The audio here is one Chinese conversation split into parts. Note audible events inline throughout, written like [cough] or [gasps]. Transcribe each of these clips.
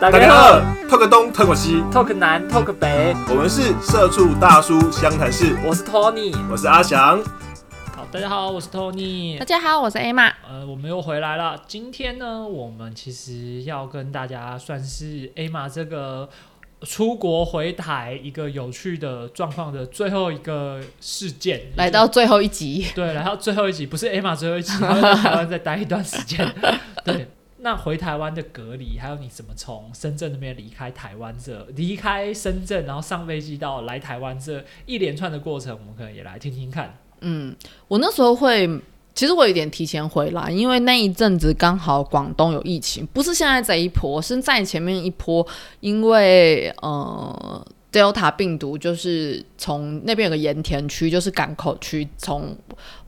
大家好，talk 东 talk 西，talk 南 talk 北，我们是社畜大叔湘潭市。我是 Tony，我是阿翔。好，大家好，我是 Tony。大家好，我是 Emma。呃，我们又回来了。今天呢，我们其实要跟大家算是 Emma 这个出国回台一个有趣的状况的最后一个事件，来到最后一集。对，来到最后一集，不是 Emma 最后一集，[laughs] 台湾再待一段时间。[laughs] 对。那回台湾的隔离，还有你怎么从深圳那边离开台湾这，离开深圳，然后上飞机到来台湾这一连串的过程，我们可能也来听听看。嗯，我那时候会，其实我有点提前回来，因为那一阵子刚好广东有疫情，不是现在这一波，是在前面一波，因为呃。Delta 病毒就是从那边有个盐田区，就是港口区，从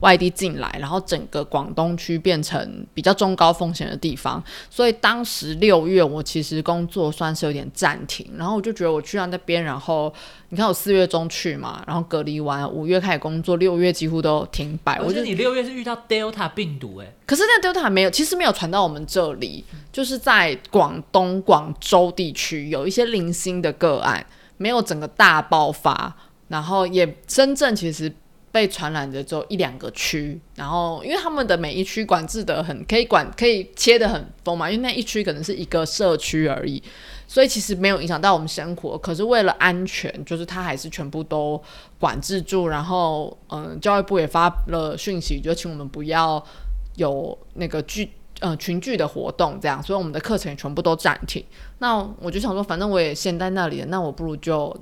外地进来，然后整个广东区变成比较中高风险的地方。所以当时六月，我其实工作算是有点暂停，然后我就觉得我去到那边，然后你看我四月中去嘛，然后隔离完，五月开始工作，六月几乎都停摆。我觉得你六月是遇到 Delta 病毒哎，可是那 Delta 没有，其实没有传到我们这里，就是在广东广州地区有一些零星的个案。没有整个大爆发，然后也真正其实被传染的只有一两个区，然后因为他们的每一区管制的很可以管可以切的很疯嘛，因为那一区可能是一个社区而已，所以其实没有影响到我们生活。可是为了安全，就是他还是全部都管制住，然后嗯，教育部也发了讯息，就请我们不要有那个聚呃群聚的活动，这样，所以我们的课程也全部都暂停。那我就想说，反正我也先在那里了，那我不如就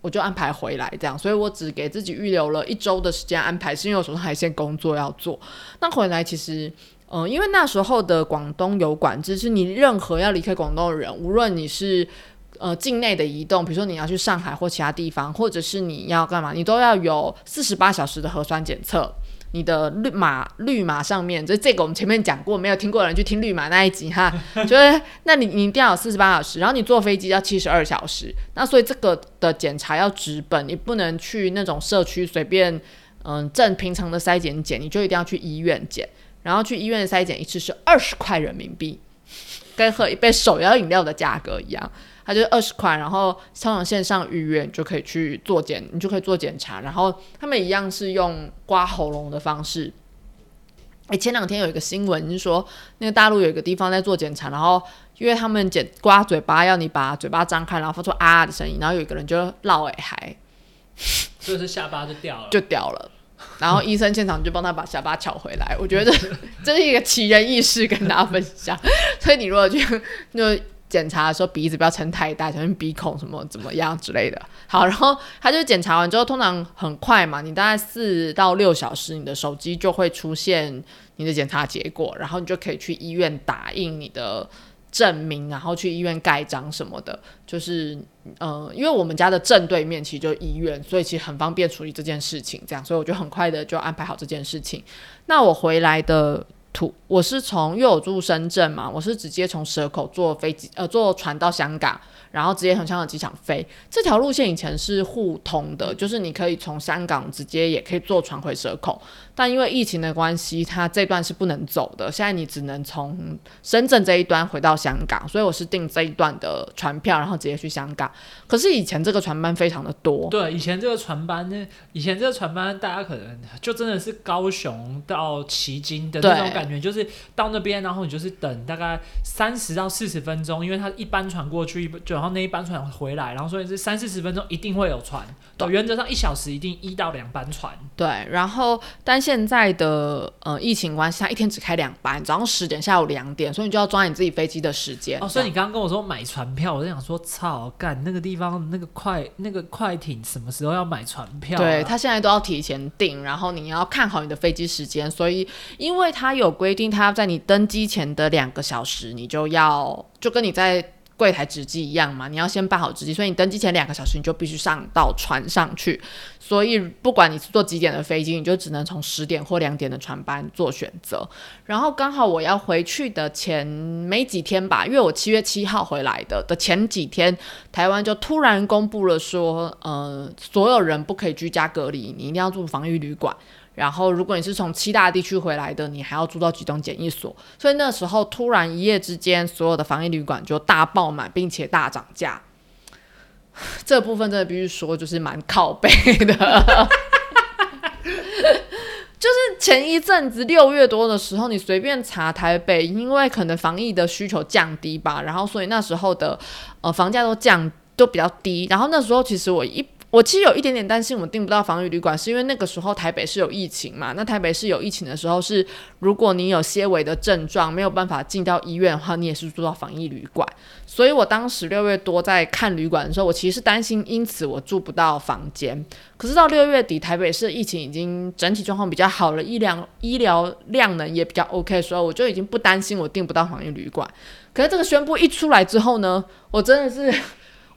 我就安排回来这样，所以我只给自己预留了一周的时间安排，是因为我手上还有些工作要做。那回来其实，嗯，因为那时候的广东有管制，是你任何要离开广东的人，无论你是呃境内的移动，比如说你要去上海或其他地方，或者是你要干嘛，你都要有四十八小时的核酸检测。你的绿码绿码上面，就这个我们前面讲过，没有听过的人去听绿码那一集哈，[laughs] 就是那你你一定要有四十八小时，然后你坐飞机要七十二小时，那所以这个的检查要直本，你不能去那种社区随便嗯正平常的筛检检，你就一定要去医院检，然后去医院筛检一次是二十块人民币，跟喝一杯手摇饮料的价格一样。它就是二十块，然后通常线上预约就可以去做检，你就可以做检查。然后他们一样是用刮喉咙的方式。诶，前两天有一个新闻是说，那个大陆有一个地方在做检查，然后因为他们检刮嘴巴，要你把嘴巴张开，然后发出啊的声音，然后有一个人就落尾还，就是下巴就掉了，就掉了。然后医生现场就帮他把下巴撬回来。我觉得这 [laughs] 是一个奇人异事，跟大家分享。所以你如果去就。检查的时候鼻子不要撑太大，小心鼻孔什么怎么样之类的。好，然后他就检查完之后，通常很快嘛，你大概四到六小时，你的手机就会出现你的检查结果，然后你就可以去医院打印你的证明，然后去医院盖章什么的。就是呃，因为我们家的正对面其实就医院，所以其实很方便处理这件事情。这样，所以我就很快的就安排好这件事情。那我回来的。土，我是从因为我住深圳嘛，我是直接从蛇口坐飞机，呃，坐船到香港。然后直接从香港机场飞，这条路线以前是互通的，就是你可以从香港直接也可以坐船回蛇口，但因为疫情的关系，它这段是不能走的。现在你只能从深圳这一端回到香港，所以我是订这一段的船票，然后直接去香港。可是以前这个船班非常的多，对，以前这个船班呢，以前这个船班大家可能就真的是高雄到旗津的那种感觉，就是到那边，然后你就是等大概三十到四十分钟，因为它一班船过去就。然后那一班船回来，然后所以是三四十分钟一定会有船，原则上一小时一定一到两班船。对，然后但现在的呃疫情关系，它一天只开两班，早上十点，下午两点，所以你就要抓你自己飞机的时间。哦，所以你刚刚跟我说买船票，我就想说，操，干那个地方那个快那个快艇什么时候要买船票？对他现在都要提前订，然后你要看好你的飞机时间，所以因为他有规定，他要在你登机前的两个小时，你就要就跟你在。柜台值机一样嘛，你要先办好值机，所以你登机前两个小时你就必须上到船上去。所以不管你是坐几点的飞机，你就只能从十点或两点的船班做选择。然后刚好我要回去的前没几天吧，因为我七月七号回来的的前几天，台湾就突然公布了说，呃，所有人不可以居家隔离，你一定要住防疫旅馆。然后如果你是从七大地区回来的，你还要住到集中检疫所。所以那时候突然一夜之间，所有的防疫旅馆就大爆满，并且大涨价。[laughs] 这部分真的必须说，就是蛮靠背的。[laughs] 就是前一阵子六月多的时候，你随便查台北，因为可能防疫的需求降低吧，然后所以那时候的呃房价都降都比较低。然后那时候其实我一我其实有一点点担心，我订不到防疫旅馆，是因为那个时候台北是有疫情嘛？那台北是有疫情的时候，是如果你有些微的症状，没有办法进到医院的话，你也是住到防疫旅馆。所以我当时六月多在看旅馆的时候，我其实是担心，因此我住不到房间。可是到六月底，台北市疫情已经整体状况比较好了，医疗医疗量能也比较 OK，所以我就已经不担心我订不到防疫旅馆。可是这个宣布一出来之后呢，我真的是。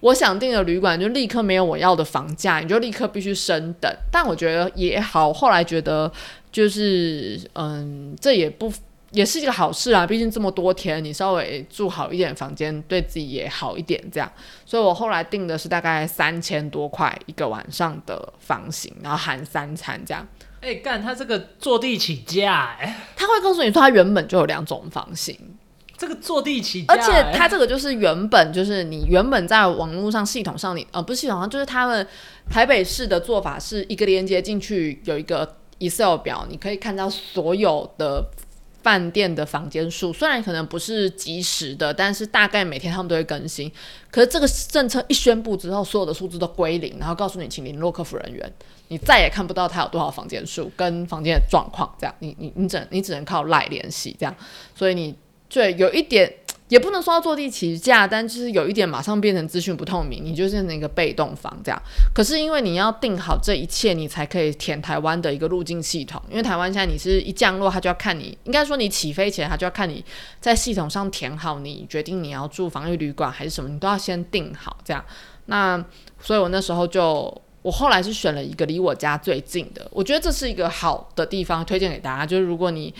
我想订的旅馆就立刻没有我要的房价，你就立刻必须升等。但我觉得也好，后来觉得就是嗯，这也不也是一个好事啊。毕竟这么多天，你稍微住好一点房间，对自己也好一点。这样，所以我后来订的是大概三千多块一个晚上的房型，然后含三餐这样。哎，干他这个坐地起价，哎，他会告诉你说他原本就有两种房型。这个坐地起价，而且它这个就是原本就是你原本在网络上系统上，你呃不是系统上，就是他们台北市的做法是一个连接进去有一个 Excel 表，你可以看到所有的饭店的房间数，虽然可能不是及时的，但是大概每天他们都会更新。可是这个政策一宣布之后，所有的数字都归零，然后告诉你请联络客服人员，你再也看不到他有多少房间数跟房间的状况，这样你你你只你只能靠赖联系这样，所以你。对，有一点也不能说坐地起价，但就是有一点马上变成资讯不透明，你就是那个被动房这样。可是因为你要定好这一切，你才可以填台湾的一个入境系统。因为台湾现在你是一降落，他就要看你，应该说你起飞前他就要看你在系统上填好，你决定你要住防疫旅馆还是什么，你都要先定好这样。那所以我那时候就，我后来是选了一个离我家最近的，我觉得这是一个好的地方，推荐给大家。就是如果你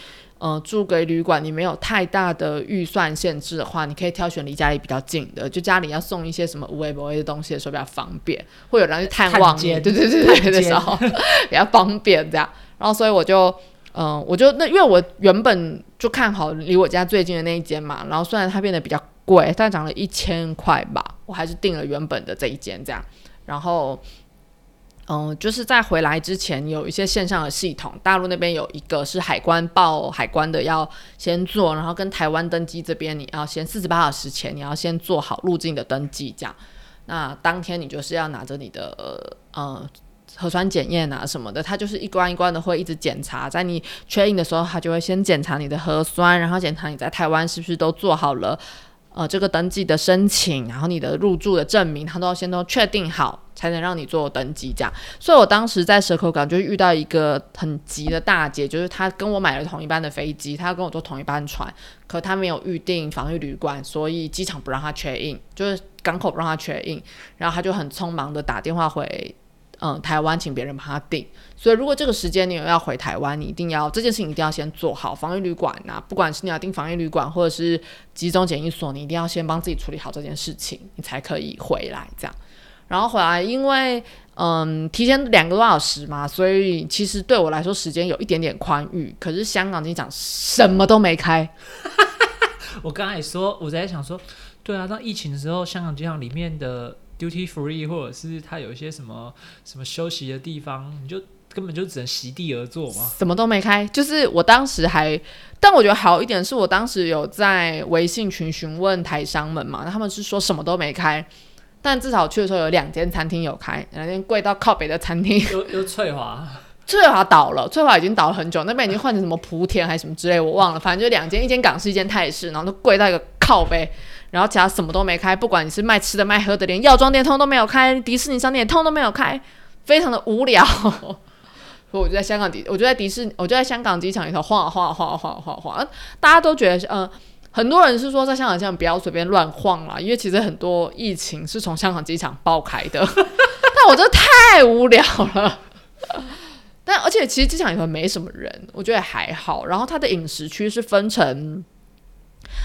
呃，住个旅馆，你没有太大的预算限制的话，你可以挑选离家里比较近的，就家里要送一些什么无微不微的东西的时候比较方便，会有人去探望你，对对对对的时候比较方便这样。然后所以我就，嗯，我就那因为我原本就看好离我家最近的那一间嘛，然后虽然它变得比较贵，但涨了一千块吧，我还是订了原本的这一间这样，然后。嗯，就是在回来之前有一些线上的系统，大陆那边有一个是海关报海关的要先做，然后跟台湾登机这边你要先四十八小时前你要先做好入境的登记，这样，那当天你就是要拿着你的呃核酸检验啊什么的，他就是一关一关的会一直检查，在你确认的时候，他就会先检查你的核酸，然后检查你在台湾是不是都做好了。呃，这个登记的申请，然后你的入住的证明，他都要先都确定好，才能让你做登记。这样，所以我当时在蛇口港就遇到一个很急的大姐，就是她跟我买了同一班的飞机，她要跟我坐同一班船，可她没有预定防疫旅馆，所以机场不让她确认，就是港口不让她确认，然后她就很匆忙的打电话回。嗯，台湾请别人帮他订，所以如果这个时间你有要回台湾，你一定要这件事情一定要先做好防疫旅馆呐，不管是你要订防疫旅馆或者是集中检疫所，你一定要先帮自己处理好这件事情，你才可以回来这样。然后回来，因为嗯提前两个多小时嘛，所以其实对我来说时间有一点点宽裕。可是香港机场什么都没开，[laughs] 我刚才也说我在想说，对啊，当疫情的时候，香港机场里面的。Duty free，或者是它有一些什么什么休息的地方，你就根本就只能席地而坐嘛。什么都没开，就是我当时还，但我觉得好一点是我当时有在微信群询问台商们嘛，他们是说什么都没开，但至少去的时候有两间餐厅有开，两间贵到靠北的餐厅。又又翠华，翠华倒了，翠华已经倒了很久，那边已经换成什么莆田还是什么之类，我忘了，反正就两间，一间港式，一间泰式，然后都贵到一个靠北。然后其他什么都没开，不管你是卖吃的卖喝的，连药妆店通都没有开，迪士尼商店通都没有开，非常的无聊。所以我就在香港迪，我就在迪士尼，我就在香港机场里头晃啊晃啊晃啊晃啊晃啊晃。大家都觉得，嗯，很多人是说在香港机场不要随便乱晃啦，因为其实很多疫情是从香港机场爆开的。[laughs] 但我真的太无聊了。但而且其实机场里头没什么人，我觉得还好。然后它的饮食区是分成。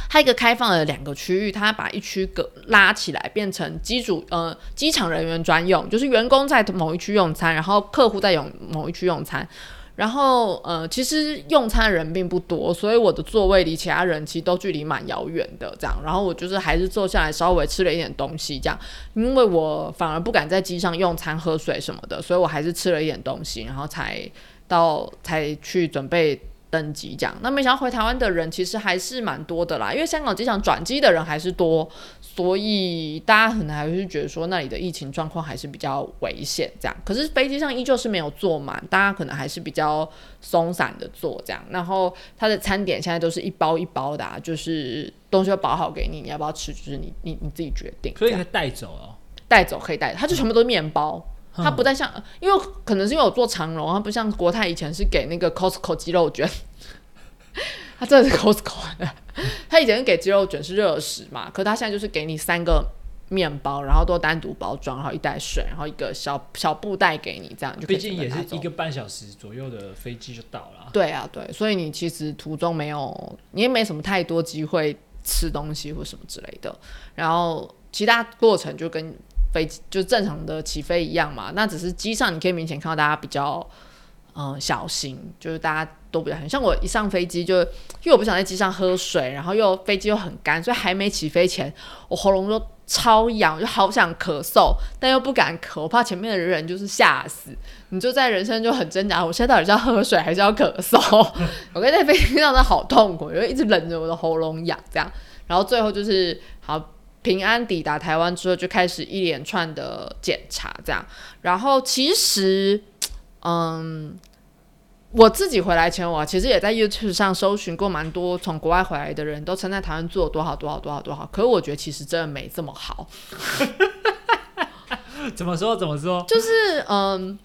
它一个开放的两个区域，它把一区隔拉起来，变成机组呃机场人员专用，就是员工在某一区用餐，然后客户在用某一区用餐。然后呃，其实用餐人并不多，所以我的座位离其他人其实都距离蛮遥远的，这样。然后我就是还是坐下来稍微吃了一点东西，这样，因为我反而不敢在机上用餐、喝水什么的，所以我还是吃了一点东西，然后才到才去准备。登机这样，那没想到回台湾的人其实还是蛮多的啦，因为香港机场转机的人还是多，所以大家可能还是觉得说那里的疫情状况还是比较危险这样。可是飞机上依旧是没有坐满，大家可能还是比较松散的坐这样。然后它的餐点现在都是一包一包的，啊就是东西都包好给你，你要不要吃就是你你你自己决定。所以可以带走哦，带走可以带，它就全部都是面包。它不再像，因为可能是因为我做长荣，它不像国泰以前是给那个 Costco 鸡肉卷，[laughs] 它真的是 Costco 的。[laughs] 它以前是给鸡肉卷是热食嘛，可它现在就是给你三个面包，然后都单独包装，然后一袋水，然后一个小小布袋给你，这样就。毕竟也是一个半小时左右的飞机就到了。对啊，对，所以你其实途中没有，你也没什么太多机会吃东西或什么之类的，然后其他过程就跟。飞机就正常的起飞一样嘛，那只是机上你可以明显看到大家比较嗯小心，就是大家都比较很像我一上飞机就因为我不想在机上喝水，然后又飞机又很干，所以还没起飞前我喉咙就超痒，就好想咳嗽，但又不敢咳，我怕前面的人就是吓死。你就在人生就很挣扎，我现在到底是要喝水还是要咳嗽？[laughs] 我跟在飞机上的好痛苦，因为一直忍着我的喉咙痒这样，然后最后就是好。平安抵达台湾之后，就开始一连串的检查，这样。然后其实，嗯，我自己回来前，我其实也在 YouTube 上搜寻过蛮多从国外回来的人都称在台湾做多好多好多好多好。可是我觉得其实真的没这么好。[laughs] 怎么说？怎么说？就是嗯。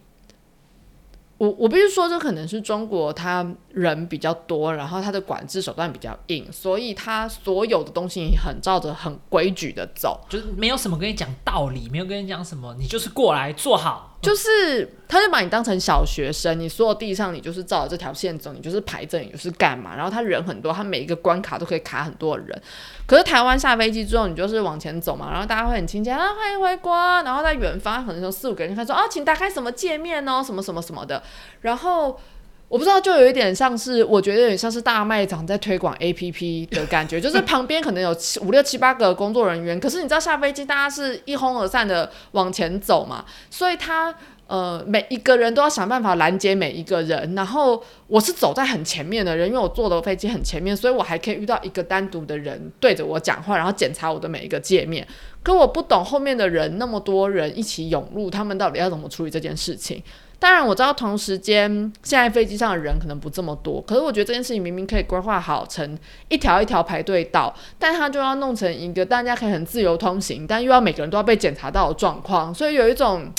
我我必须说，这可能是中国，他人比较多，然后他的管制手段比较硬，所以他所有的东西很照着很规矩的走，就是没有什么跟你讲道理，没有跟你讲什么，你就是过来坐好。就是，他就把你当成小学生，你所有地上你就是照着这条线走，你就是排阵，你就是干嘛。然后他人很多，他每一个关卡都可以卡很多人。可是台湾下飞机之后，你就是往前走嘛，然后大家会很亲切啊，欢迎回国。然后在远方可能有四五个人，他说啊，请打开什么界面哦，什么什么什么的。然后。我不知道，就有一点像是，我觉得有点像是大卖场在推广 A P P 的感觉，[laughs] 就是旁边可能有七五六七八个工作人员，可是你知道下飞机大家是一哄而散的往前走嘛，所以他呃每一个人都要想办法拦截每一个人，然后我是走在很前面的人，因为我坐的飞机很前面，所以我还可以遇到一个单独的人对着我讲话，然后检查我的每一个界面，可我不懂后面的人那么多人一起涌入，他们到底要怎么处理这件事情。当然我知道同时间现在飞机上的人可能不这么多，可是我觉得这件事情明明可以规划好成一条一条排队到，但他就要弄成一个大家可以很自由通行，但又要每个人都要被检查到的状况，所以有一种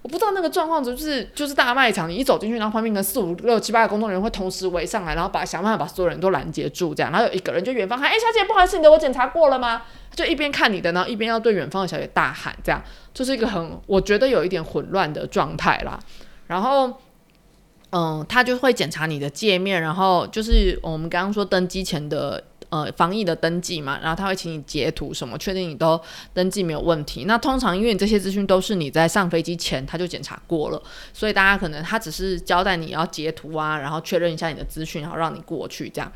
我不知道那个状况就是就是大卖场，你一走进去，然后旁边的四五六七八个工作人员会同时围上来，然后把想办法把所有人都拦截住，这样，然后有一个人就远方喊：“哎，小姐，不好意思，你的我检查过了吗？”就一边看你的，然后一边要对远方的小姐大喊，这样就是一个很我觉得有一点混乱的状态啦。然后，嗯，他就会检查你的界面，然后就是我们刚刚说登机前的呃防疫的登记嘛，然后他会请你截图什么，确定你都登记没有问题。那通常因为你这些资讯都是你在上飞机前他就检查过了，所以大家可能他只是交代你要截图啊，然后确认一下你的资讯，然后让你过去这样。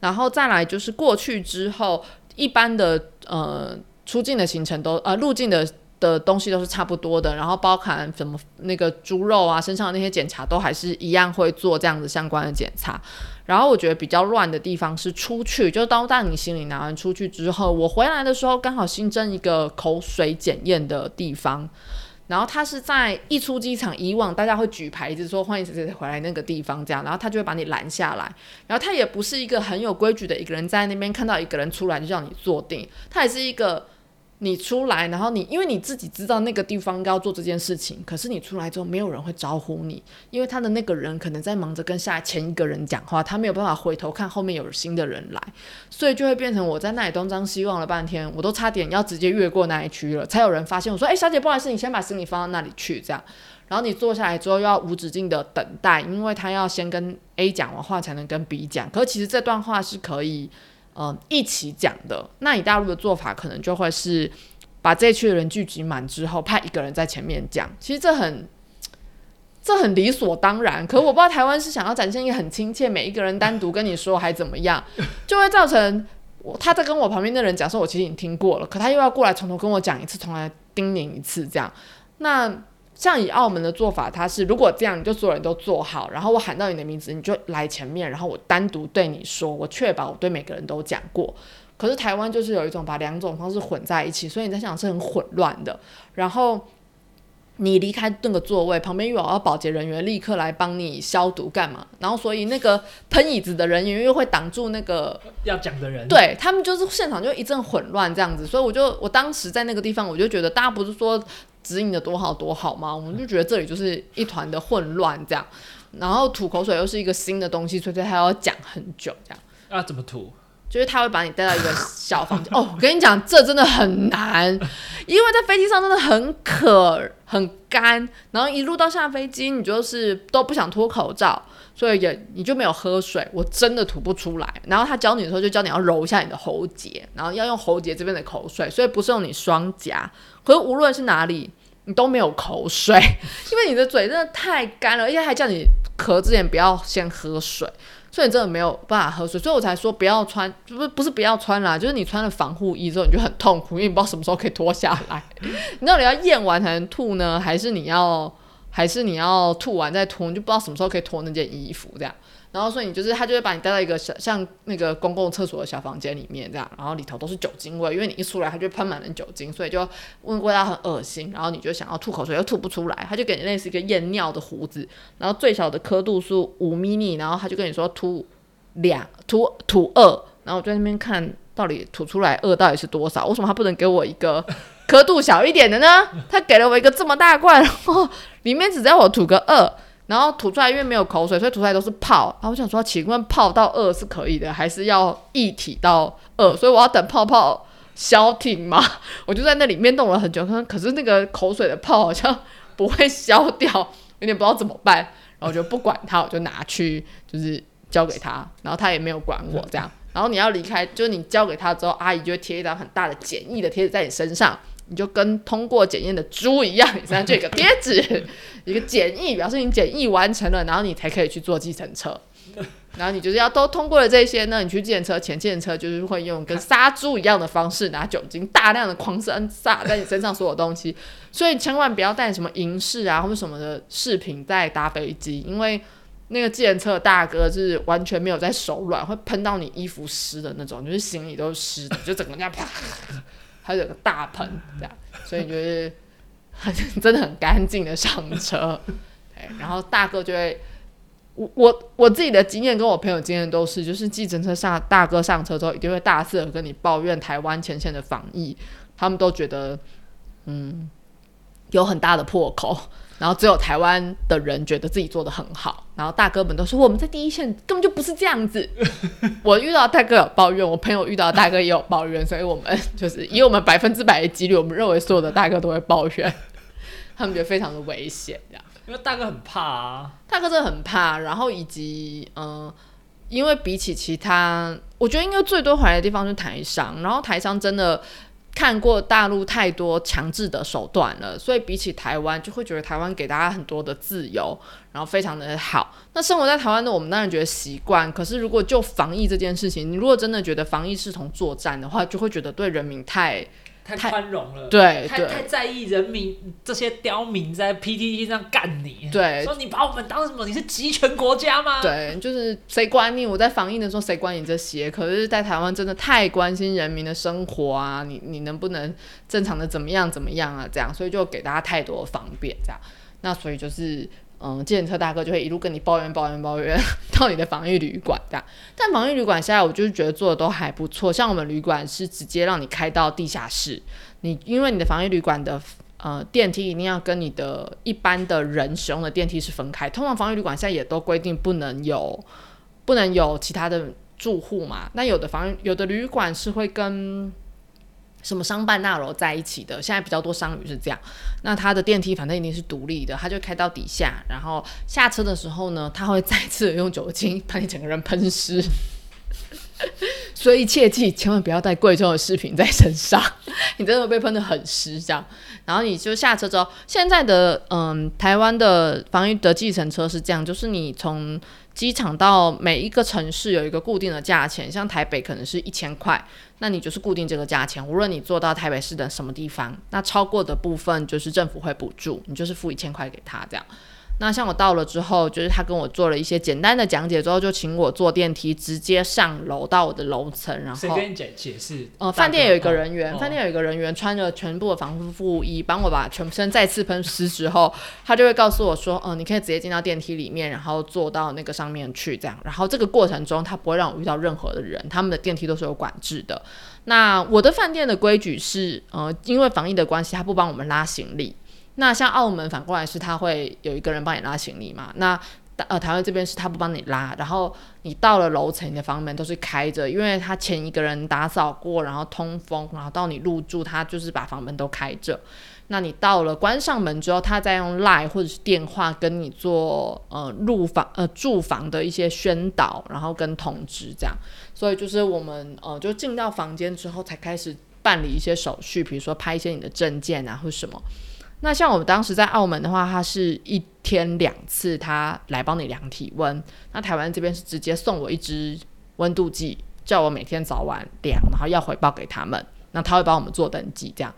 然后再来就是过去之后，一般的呃出境的行程都呃入境的。的东西都是差不多的，然后包含什么那个猪肉啊，身上的那些检查都还是一样会做这样子相关的检查。然后我觉得比较乱的地方是出去，就当当你行李拿完出去之后，我回来的时候刚好新增一个口水检验的地方，然后他是在一出机场，以往大家会举牌子说欢迎谁谁回来那个地方这样，然后他就会把你拦下来，然后他也不是一个很有规矩的一个人在那边看到一个人出来就叫你坐定，他也是一个。你出来，然后你因为你自己知道那个地方要做这件事情，可是你出来之后没有人会招呼你，因为他的那个人可能在忙着跟下前一个人讲话，他没有办法回头看后面有新的人来，所以就会变成我在那里东张西望了半天，我都差点要直接越过那一区了，才有人发现我说：“哎，小姐，不好意思，你先把行李放到那里去。”这样，然后你坐下来之后又要无止境的等待，因为他要先跟 A 讲完话才能跟 B 讲，可是其实这段话是可以。嗯，一起讲的。那你大陆的做法可能就会是把这一区的人聚集满之后，派一个人在前面讲。其实这很这很理所当然。可我不知道台湾是想要展现一个很亲切，每一个人单独跟你说还怎么样，[laughs] 就会造成我他在跟我旁边的人讲说，我其实已经听过了，可他又要过来从头跟我讲一次，从来叮咛一次这样。那像以澳门的做法，他是如果这样，你就所有人都坐好，然后我喊到你的名字，你就来前面，然后我单独对你说，我确保我对每个人都讲过。可是台湾就是有一种把两种方式混在一起，所以你在想是很混乱的。然后你离开那个座位，旁边又有保洁人员立刻来帮你消毒干嘛？然后所以那个喷椅子的人员又会挡住那个要讲的人，对他们就是现场就一阵混乱这样子。所以我就我当时在那个地方，我就觉得大家不是说指引的多好多好吗？我们就觉得这里就是一团的混乱这样。然后吐口水又是一个新的东西，所以他要讲很久这样。啊，怎么吐？就是他会把你带到一个小房间 [laughs] 哦，我跟你讲，这真的很难，因为在飞机上真的很渴很干，然后一路到下飞机，你就是都不想脱口罩，所以也你就没有喝水，我真的吐不出来。然后他教你的时候就教你要揉一下你的喉结，然后要用喉结这边的口水，所以不是用你双颊。可是无论是哪里，你都没有口水，[laughs] 因为你的嘴真的太干了，而且还叫你咳之前不要先喝水。所以你真的没有办法喝水，所以我才说不要穿，不是不是不要穿啦，就是你穿了防护衣之后你就很痛苦，因为你不知道什么时候可以脱下来。[laughs] 你到底要咽完才能吐呢，还是你要还是你要吐完再脱？你就不知道什么时候可以脱那件衣服这样。然后所以你就是他就会把你带到一个小像那个公共厕所的小房间里面这样，然后里头都是酒精味，因为你一出来他就喷满了酒精，所以就味味道很恶心。然后你就想要吐口水又吐不出来，他就给你类似一个验尿的壶子，然后最小的刻度是五米米，然后他就跟你说吐两吐吐二，然后我在那边看到底吐出来二到底是多少？为什么他不能给我一个刻度小一点的呢？他给了我一个这么大罐，然后里面只要我吐个二。然后吐出来，因为没有口水，所以吐出来都是泡。然后我想说，请问泡到二是可以的，还是要液体到二？所以我要等泡泡消停嘛？[laughs] 我就在那里面弄了很久，可是那个口水的泡好像不会消掉，有点不知道怎么办。然后我就不管它，我就拿去就是交给他，然后他也没有管我这样。然后你要离开，就是你交给他之后，阿姨就会贴一张很大的简易的贴纸在你身上。你就跟通过检验的猪一样，你身上就有个贴纸，[laughs] 一个检疫，表示你检疫完成了，然后你才可以去坐计程车。然后你就是要都通过了这些呢，你去计程车前，计程车就是会用跟杀猪一样的方式拿酒精大量的狂撒撒在你身上所有东西，所以千万不要带什么银饰啊或者什么的饰品在搭飞机，因为那个计程车大哥是完全没有在手软，会喷到你衣服湿的那种，就是行李都湿的，就整个这样啪。它有个大盆，这样，所以就是很 [laughs] 真的很干净的上车，然后大哥就会，我我我自己的经验跟我朋友经验都是，就是计程车上大哥上车之后，一定会大肆的跟你抱怨台湾前线的防疫，他们都觉得，嗯，有很大的破口。[laughs] 然后只有台湾的人觉得自己做的很好，然后大哥们都说我们在第一线根本就不是这样子。[laughs] 我遇到大哥有抱怨，我朋友遇到大哥也有抱怨，所以我们就是以我们百分之百的几率，我们认为所有的大哥都会抱怨，[laughs] 他们觉得非常的危险，这样。因为大哥很怕啊，大哥真的很怕。然后以及嗯，因为比起其他，我觉得应该最多回来的地方是台商，然后台商真的。看过大陆太多强制的手段了，所以比起台湾，就会觉得台湾给大家很多的自由，然后非常的好。那生活在台湾的我们当然觉得习惯，可是如果就防疫这件事情，你如果真的觉得防疫是同作战的话，就会觉得对人民太。太宽容了，对，太太在意人民这些刁民在 PTT 上干你，对，说你把我们当什么？你是集权国家吗？对，就是谁管你？我在防疫的时候谁管你这些？可是，在台湾真的太关心人民的生活啊！你你能不能正常的怎么样怎么样啊？这样，所以就给大家太多方便，这样，那所以就是。嗯，计程车大哥就会一路跟你抱怨、抱怨、抱怨到你的防疫旅馆这样。但防疫旅馆现在我就是觉得做的都还不错，像我们旅馆是直接让你开到地下室，你因为你的防疫旅馆的呃电梯一定要跟你的一般的人使用的电梯是分开。通常防疫旅馆现在也都规定不能有不能有其他的住户嘛。那有的防有的旅馆是会跟什么商办大楼在一起的，现在比较多商旅是这样。那它的电梯反正一定是独立的，它就开到底下，然后下车的时候呢，它会再次用酒精把你整个人喷湿。所以切记千万不要带贵重的饰品在身上，[laughs] 你真的被喷的很湿这样。然后你就下车之后，现在的嗯台湾的防疫的计程车是这样，就是你从机场到每一个城市有一个固定的价钱，像台北可能是一千块，那你就是固定这个价钱，无论你坐到台北市的什么地方，那超过的部分就是政府会补助，你就是付一千块给他这样。那像我到了之后，就是他跟我做了一些简单的讲解之后，就请我坐电梯直接上楼到我的楼层，然后谁跟你解解释？呃，饭店有一个人哦员，饭店有一个人员穿着全部的防护衣，帮我把全身再次喷湿之后，他就会告诉我说，嗯、你可以直接进到电梯里面，然后坐到那个上面去，这样。然后这个过程中，他不会让我遇到任何的人，他们的电梯都是有管制的。那我的饭店的规矩是，呃，因为防疫的关系，他不帮我们拉行李。那像澳门反过来是，他会有一个人帮你拉行李嘛？那呃，台湾这边是他不帮你拉，然后你到了楼层，你的房门都是开着，因为他前一个人打扫过，然后通风，然后到你入住，他就是把房门都开着。那你到了关上门之后，他再用 line 或者是电话跟你做呃入房呃住房的一些宣导，然后跟通知这样。所以就是我们呃就进到房间之后才开始办理一些手续，比如说拍一些你的证件啊或什么。那像我们当时在澳门的话，它是一天两次，他来帮你量体温。那台湾这边是直接送我一支温度计，叫我每天早晚量，然后要回报给他们。那他会帮我们做登记，这样。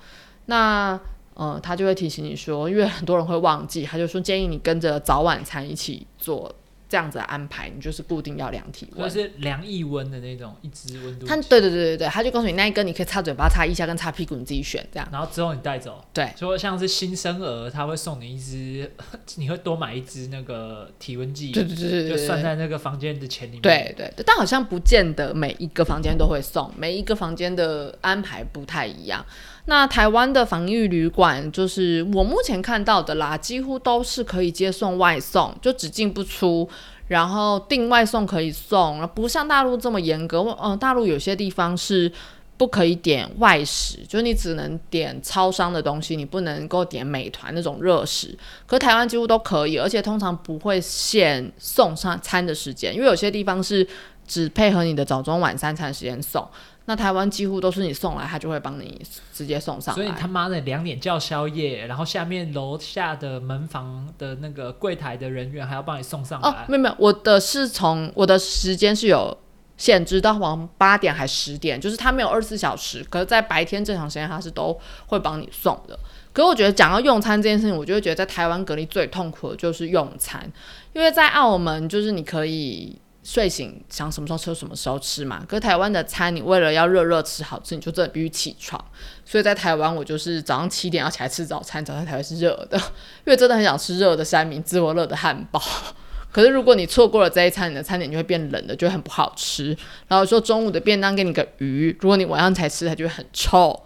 那呃，他就会提醒你说，因为很多人会忘记，他就说建议你跟着早晚餐一起做这样子的安排，你就是固定要量体温。或者是量腋温的那种一支温度计，他对对对对对，他就告诉你那一根你可以擦嘴巴、擦腋下跟擦屁股，你自己选这样。然后之后你带走。对，说像是新生儿，他会送你一支，你会多买一支那个体温计，对对对对就算在那个房间的钱里面。对对对，但好像不见得每一个房间都会送，每一个房间的安排不太一样。那台湾的防疫旅馆，就是我目前看到的啦，几乎都是可以接送外送，就只进不出。然后订外送可以送，不像大陆这么严格。嗯、大陆有些地方是不可以点外食，就是你只能点超商的东西，你不能够点美团那种热食。可台湾几乎都可以，而且通常不会限送上餐的时间，因为有些地方是只配合你的早中晚三餐时间送。那台湾几乎都是你送来，他就会帮你直接送上来。所以你他妈的两点叫宵夜，然后下面楼下的门房的那个柜台的人员还要帮你送上来。哦，没有没有，我的是从我的时间是有限制到往八点还十点，就是他没有二十四小时，可是在白天正常时间他是都会帮你送的。可是我觉得讲到用餐这件事情，我就会觉得在台湾隔离最痛苦的就是用餐，因为在澳门就是你可以。睡醒想什么时候吃什么时候吃嘛，可是台湾的餐你为了要热热吃好吃，你就真的必须起床。所以在台湾我就是早上七点要起来吃早餐，早餐才会是热的，[laughs] 因为真的很想吃热的三明治或热的汉堡。[laughs] 可是如果你错过了这一餐，你的餐点就会变冷的，就很不好吃。然后说中午的便当给你个鱼，如果你晚上才吃，它就会很臭，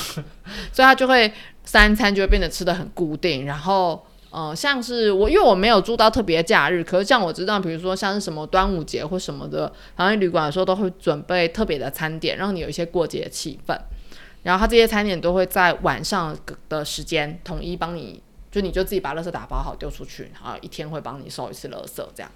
[laughs] 所以它就会三餐就会变得吃的很固定。然后，呃，像是我因为我没有住到特别假日，可是像我知道，比如说像是什么端午节或什么的，好像旅馆的时候都会准备特别的餐点，让你有一些过节的气氛。然后他这些餐点都会在晚上的时间统一帮你。就你就自己把垃圾打包好丢出去，然后一天会帮你收一次垃圾，这样。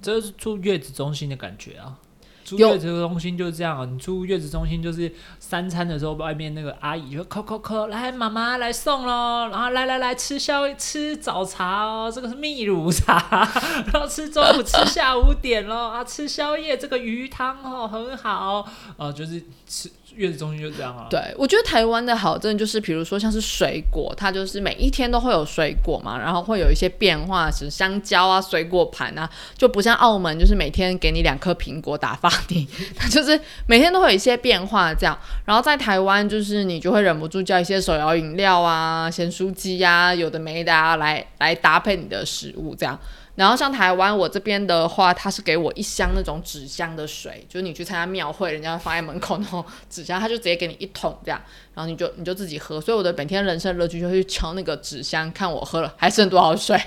这是住月子中心的感觉啊。住月子中心就是这样啊，你住月子中心就是三餐的时候，外面那个阿姨就会扣扣扣，来妈妈来送喽，然后来来来吃宵吃早茶哦，这个是蜜乳茶，[laughs] 然后吃中午吃下午点喽，啊，吃宵夜这个鱼汤哦很好，呃，就是吃月子中心就这样啊。对，我觉得台湾的好，真的就是比如说像是水果，它就是每一天都会有水果嘛，然后会有一些变化，是香蕉啊、水果盘啊，就不像澳门，就是每天给你两颗苹果打发你，[laughs] 它就是每天都会有一些变化这样。然后在台湾，就是你就会忍不住叫一些手摇饮料啊、咸酥鸡呀、有的没的啊，来来搭配你的食物这样。然后像台湾我这边的话，它是给我一箱那种纸箱的水，就是你去参加庙会，人家会放在门口那种纸箱，他就直接给你一桶这样，然后你就你就自己喝。所以我的每天人生乐趣就是去敲那个纸箱，看我喝了还剩多少水，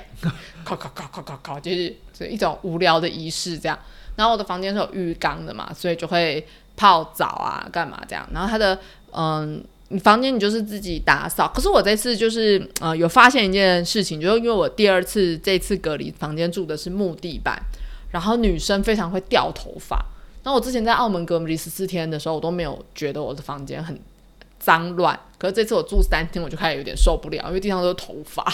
靠靠靠靠靠靠，就是是一种无聊的仪式这样。然后我的房间是有浴缸的嘛，所以就会泡澡啊，干嘛这样。然后它的嗯。你房间你就是自己打扫，可是我这次就是呃有发现一件事情，就是因为我第二次这次隔离房间住的是木地板，然后女生非常会掉头发，那我之前在澳门隔离十四天的时候，我都没有觉得我的房间很脏乱。可是这次我住三天，我就开始有点受不了，因为地上都是头发。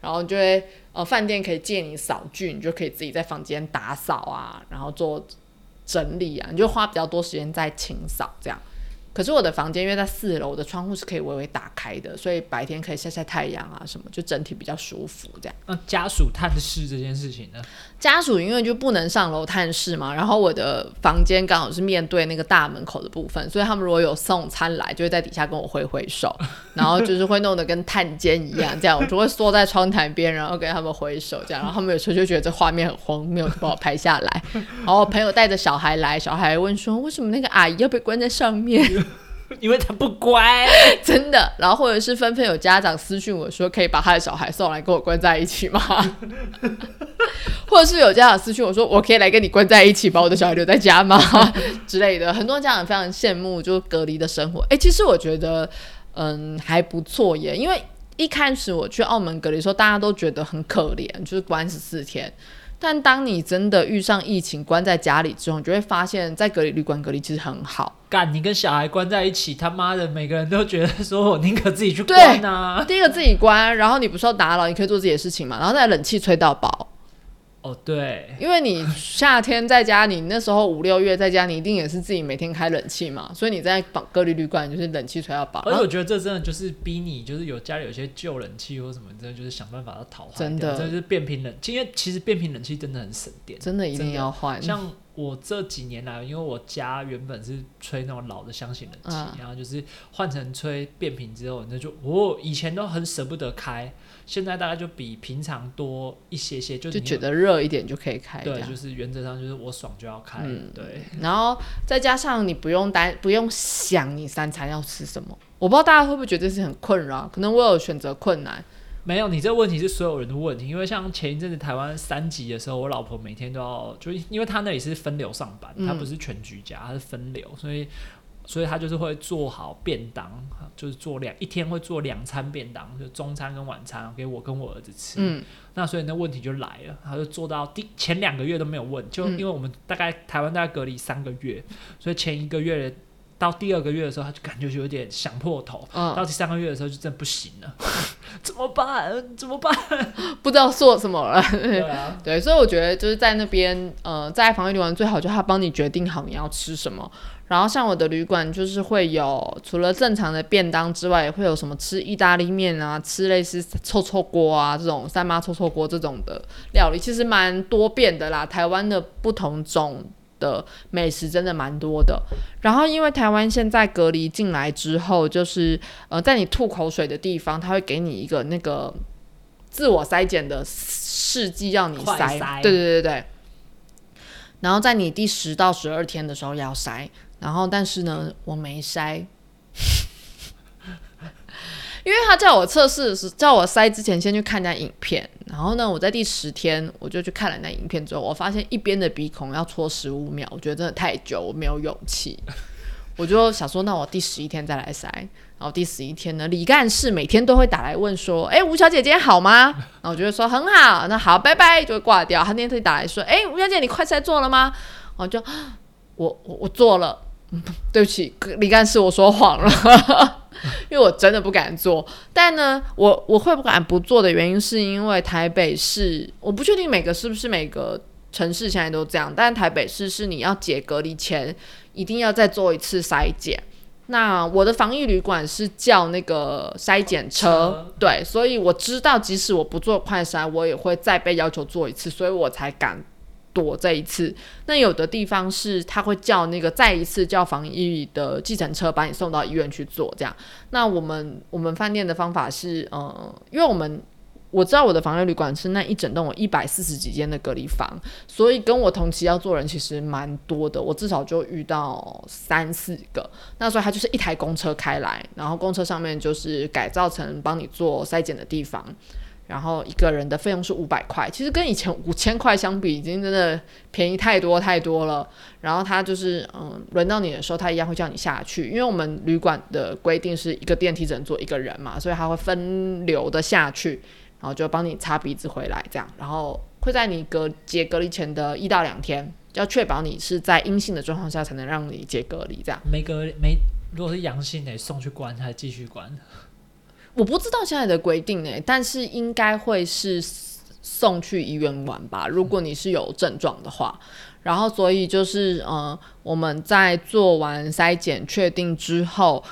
然后就会呃，饭店可以借你扫具，你就可以自己在房间打扫啊，然后做整理啊，你就花比较多时间在清扫这样。可是我的房间因为在四楼，我的窗户是可以微微打开的，所以白天可以晒晒太阳啊什么，就整体比较舒服这样。那家属探视这件事情呢？家属因为就不能上楼探视嘛，然后我的房间刚好是面对那个大门口的部分，所以他们如果有送餐来，就会在底下跟我挥挥手，然后就是会弄得跟探监一样，这样我就会缩在窗台边，然后跟他们挥手，这样，然后他们有时候就觉得这画面很荒谬，就把我拍下来。然后我朋友带着小孩来，小孩问说：“为什么那个阿姨要被关在上面？” [laughs] 因为他不乖，[laughs] 真的。然后或者是纷纷有家长私讯我说，可以把他的小孩送来跟我关在一起吗？[laughs] 或者是有家长私讯我说，我可以来跟你关在一起，把我的小孩留在家吗？之类的。很多家长非常羡慕就隔离的生活。哎，其实我觉得，嗯，还不错耶。因为一开始我去澳门隔离的时候，大家都觉得很可怜，就是关十四天。但当你真的遇上疫情，关在家里之后，你就会发现，在隔离旅馆隔离其实很好。干，你跟小孩关在一起，他妈的，每个人都觉得说我宁可自己去关啊。第一个自己关，然后你不受打扰，你可以做自己的事情嘛，然后再冷气吹到饱。哦，对，因为你夏天在家，你那时候五六月在家，你一定也是自己每天开冷气嘛，所以你在隔离旅馆就是冷气吹到饱。而且我觉得这真的就是逼你，就是有家里有些旧冷气或什么，真的就是想办法要淘汰。真的，这是变频冷气，因为其实变频冷气真的很省电，真的一定要换。像我这几年来，因为我家原本是吹那种老的箱型冷气，然后就是换成吹变频之后，那就我以前都很舍不得开。现在大概就比平常多一些些，就就觉得热一点就可以开。对，就是原则上就是我爽就要开。对，[laughs] 然后再加上你不用担不用想你三餐要吃什么，我不知道大家会不会觉得这是很困扰，可能我有选择困难。没有，你这个问题是所有人的问题，因为像前一阵子台湾三级的时候，我老婆每天都要，就因为她那里是分流上班，她不是全居家，她是分流，所以。所以他就是会做好便当，就是做两一天会做两餐便当，就中餐跟晚餐给我跟我儿子吃。嗯，那所以那问题就来了，他就做到第前两个月都没有问，就因为我们大概台湾大概隔离三个月，所以前一个月到第二个月的时候，他就感觉就有点想破头，到第三个月的时候就真的不行了，[laughs] 怎么办？怎么办？[laughs] 不知道做什么了。对啊，[laughs] 对，所以我觉得就是在那边，呃，在防疫旅馆最好就他帮你决定好你要吃什么。然后像我的旅馆就是会有除了正常的便当之外，也会有什么吃意大利面啊，吃类似臭臭锅啊这种三妈臭臭锅这种的料理，其实蛮多变的啦。台湾的不同种的美食真的蛮多的。然后因为台湾现在隔离进来之后，就是呃在你吐口水的地方，他会给你一个那个自我筛检的试剂让你筛，对对对对。然后在你第十到十二天的时候要筛。然后，但是呢，我没筛，[laughs] 因为他叫我测试是，叫我筛之前先去看那影片。然后呢，我在第十天我就去看了那影片之后，我发现一边的鼻孔要搓十五秒，我觉得真的太久，我没有勇气。[laughs] 我就想说，那我第十一天再来筛。然后第十一天呢，李干事每天都会打来问说：“哎，吴小姐今天好吗？”然后我觉得说很好，那好，拜拜，就会挂掉。他那天特意打来说：“哎，吴小姐，你快筛做了吗？” [gasps] 我就我我我做了。[laughs] 对不起，李干事，我说谎了，[laughs] 因为我真的不敢做。但呢，我我会不敢不做的原因，是因为台北市，我不确定每个是不是每个城市现在都这样，但台北市是你要解隔离前，一定要再做一次筛检。那我的防疫旅馆是叫那个筛检车，对，所以我知道，即使我不做快筛，我也会再被要求做一次，所以我才敢。躲这一次，那有的地方是他会叫那个再一次叫防疫的计程车把你送到医院去做这样。那我们我们饭店的方法是，呃，因为我们我知道我的防疫旅馆是那一整栋有一百四十几间的隔离房，所以跟我同期要做人其实蛮多的，我至少就遇到三四个。那所以他就是一台公车开来，然后公车上面就是改造成帮你做筛检的地方。然后一个人的费用是五百块，其实跟以前五千块相比，已经真的便宜太多太多了。然后他就是，嗯，轮到你的时候，他一样会叫你下去，因为我们旅馆的规定是一个电梯只能坐一个人嘛，所以他会分流的下去，然后就帮你擦鼻子回来这样，然后会在你隔解隔离前的一到两天。要确保你是在阴性的状况下才能让你解隔离这样。没隔没，如果是阳性得送去关还继续关？我不知道现在的规定呢，但是应该会是送去医院玩吧。如果你是有症状的话，然后所以就是呃，我们在做完筛检确定之后，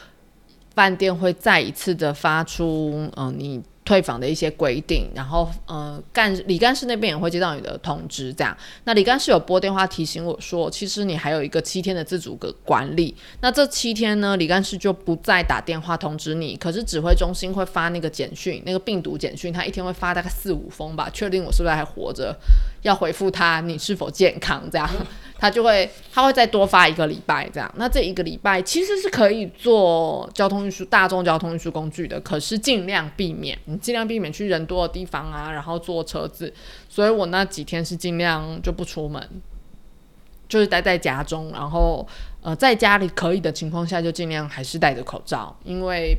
饭店会再一次的发出嗯、呃你。退房的一些规定，然后呃，干李干事那边也会接到你的通知，这样。那李干事有拨电话提醒我说，其实你还有一个七天的自主的管理。那这七天呢，李干事就不再打电话通知你，可是指挥中心会发那个简讯，那个病毒简讯，他一天会发大概四五封吧，确定我是不是还活着，要回复他你是否健康这样。他就会，他会再多发一个礼拜这样。那这一个礼拜其实是可以做交通运输、大众交通运输工具的，可是尽量避免，尽量避免去人多的地方啊，然后坐车子。所以我那几天是尽量就不出门，就是待在家中，然后呃，在家里可以的情况下，就尽量还是戴着口罩，因为。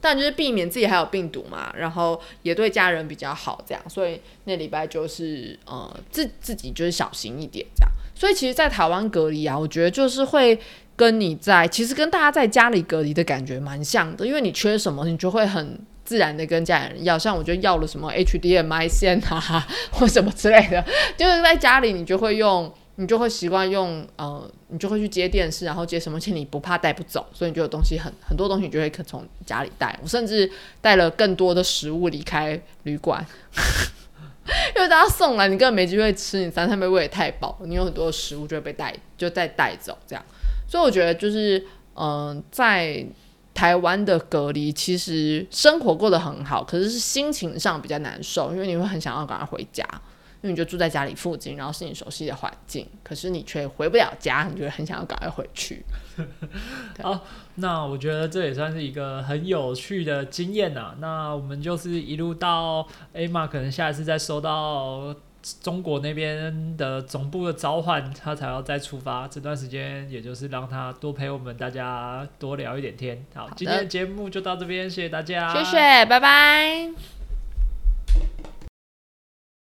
但就是避免自己还有病毒嘛，然后也对家人比较好，这样，所以那礼拜就是呃自自己就是小心一点这样。所以其实，在台湾隔离啊，我觉得就是会跟你在其实跟大家在家里隔离的感觉蛮像的，因为你缺什么，你就会很自然的跟家里人要。像我就要了什么 HDMI 线啊，或什么之类的，就是在家里你就会用。你就会习惯用呃，你就会去接电视，然后接什么，线你不怕带不走，所以你就有东西很很多东西，你就会可从家里带。我甚至带了更多的食物离开旅馆，[laughs] 因为大家送来，你根本没机会吃，你三餐被喂得太饱，你有很多食物就会被带，就再带走这样。所以我觉得就是嗯，在台湾的隔离，其实生活过得很好，可是是心情上比较难受，因为你会很想要赶快回家。因为你就住在家里附近，然后是你熟悉的环境，可是你却回不了家，你就很想要赶快回去。[laughs] 好，那我觉得这也算是一个很有趣的经验呐。那我们就是一路到 A 玛，可能下一次再收到中国那边的总部的召唤他才要再出发这段时间也就是让他多陪我们大家多聊一点天。好今天的节目就到这边谢谢大家。谢谢拜拜。